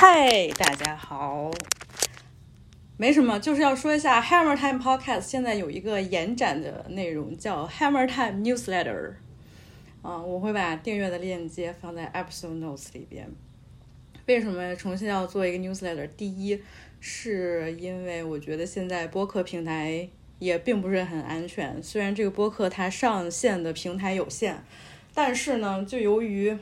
嗨，大家好，没什么，就是要说一下 Hammer Time Podcast 现在有一个延展的内容叫 Hammer Time Newsletter，啊、我会把订阅的链接放在 Episode Notes 里边。为什么重新要做一个 newsletter？第一，是因为我觉得现在播客平台也并不是很安全，虽然这个播客它上线的平台有限，但是呢，就由于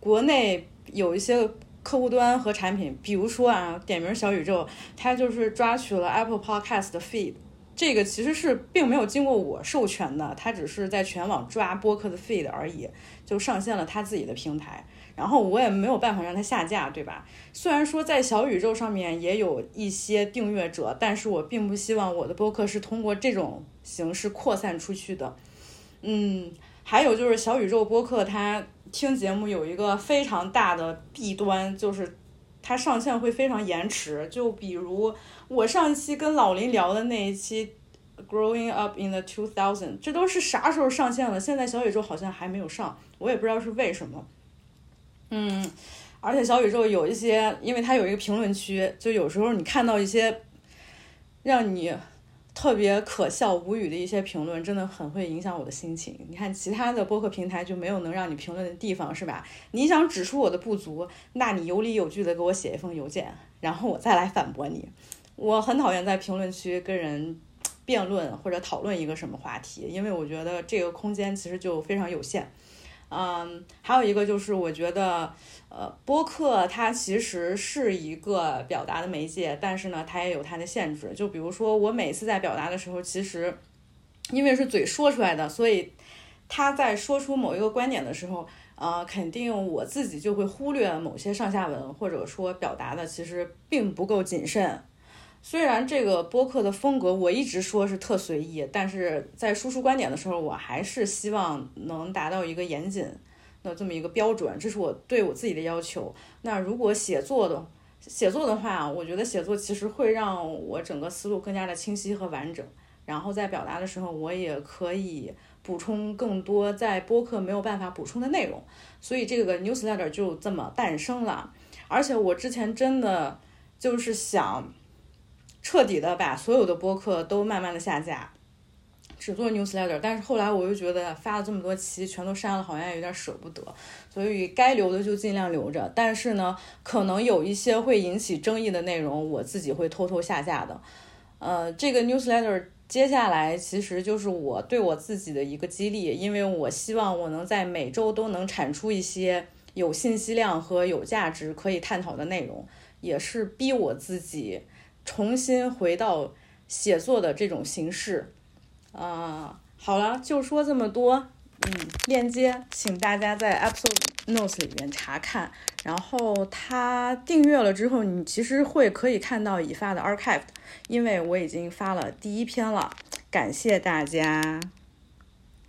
国内有一些客户端和产品，比如说啊，点名小宇宙，它就是抓取了 Apple Podcast 的 feed，这个其实是并没有经过我授权的，它只是在全网抓播客的 feed 而已，就上线了它自己的平台。然后我也没有办法让它下架，对吧？虽然说在小宇宙上面也有一些订阅者，但是我并不希望我的播客是通过这种形式扩散出去的。嗯，还有就是小宇宙播客它听节目有一个非常大的弊端，就是它上线会非常延迟。就比如我上一期跟老林聊的那一期。Growing up in the two thousand，这都是啥时候上线了？现在小宇宙好像还没有上，我也不知道是为什么。嗯，而且小宇宙有一些，因为它有一个评论区，就有时候你看到一些让你特别可笑、无语的一些评论，真的很会影响我的心情。你看其他的播客平台就没有能让你评论的地方，是吧？你想指出我的不足，那你有理有据的给我写一封邮件，然后我再来反驳你。我很讨厌在评论区跟人辩论或者讨论一个什么话题，因为我觉得这个空间其实就非常有限。嗯，还有一个就是，我觉得，呃，播客它其实是一个表达的媒介，但是呢，它也有它的限制。就比如说，我每次在表达的时候，其实因为是嘴说出来的，所以他在说出某一个观点的时候，呃，肯定我自己就会忽略某些上下文，或者说表达的其实并不够谨慎。虽然这个播客的风格我一直说是特随意，但是在输出观点的时候，我还是希望能达到一个严谨的这么一个标准，这是我对我自己的要求。那如果写作的写作的话，我觉得写作其实会让我整个思路更加的清晰和完整，然后在表达的时候，我也可以补充更多在播客没有办法补充的内容。所以这个 newsletter 就这么诞生了。而且我之前真的就是想。彻底的把所有的播客都慢慢的下架，只做 newsletter。但是后来我又觉得发了这么多期，全都删了，好像有点舍不得，所以该留的就尽量留着。但是呢，可能有一些会引起争议的内容，我自己会偷偷下架的。呃，这个 newsletter 接下来其实就是我对我自己的一个激励，因为我希望我能在每周都能产出一些有信息量和有价值可以探讨的内容，也是逼我自己。重新回到写作的这种形式，啊，好了，就说这么多。嗯，链接请大家在 episode notes 里面查看。然后他订阅了之后，你其实会可以看到已发的 archive，因为我已经发了第一篇了。感谢大家。